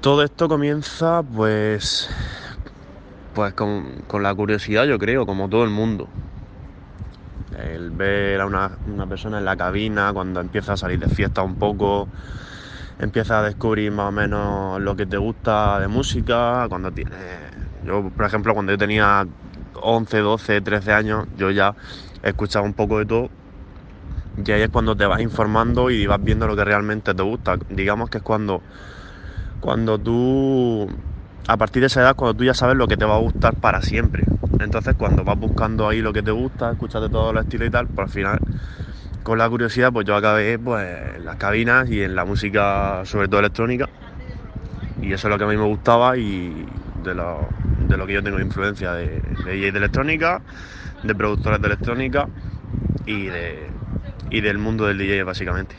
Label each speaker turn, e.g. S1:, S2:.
S1: Todo esto comienza pues pues con, con la curiosidad yo creo, como todo el mundo. El ver a una, una persona en la cabina cuando empieza a salir de fiesta un poco, empieza a descubrir más o menos lo que te gusta de música, cuando tienes... Yo, por ejemplo, cuando yo tenía 11, 12, 13 años, yo ya escuchaba un poco de todo y ahí es cuando te vas informando y vas viendo lo que realmente te gusta. Digamos que es cuando, cuando tú, a partir de esa edad, cuando tú ya sabes lo que te va a gustar para siempre. Entonces, cuando vas buscando ahí lo que te gusta, escuchas de todos los estilos y tal, pues al final, con la curiosidad, pues yo acabé pues, en las cabinas y en la música, sobre todo electrónica. Y eso es lo que a mí me gustaba y de lo, de lo que yo tengo influencia de, de DJ de electrónica, de productores de electrónica y, de, y del mundo del DJ básicamente.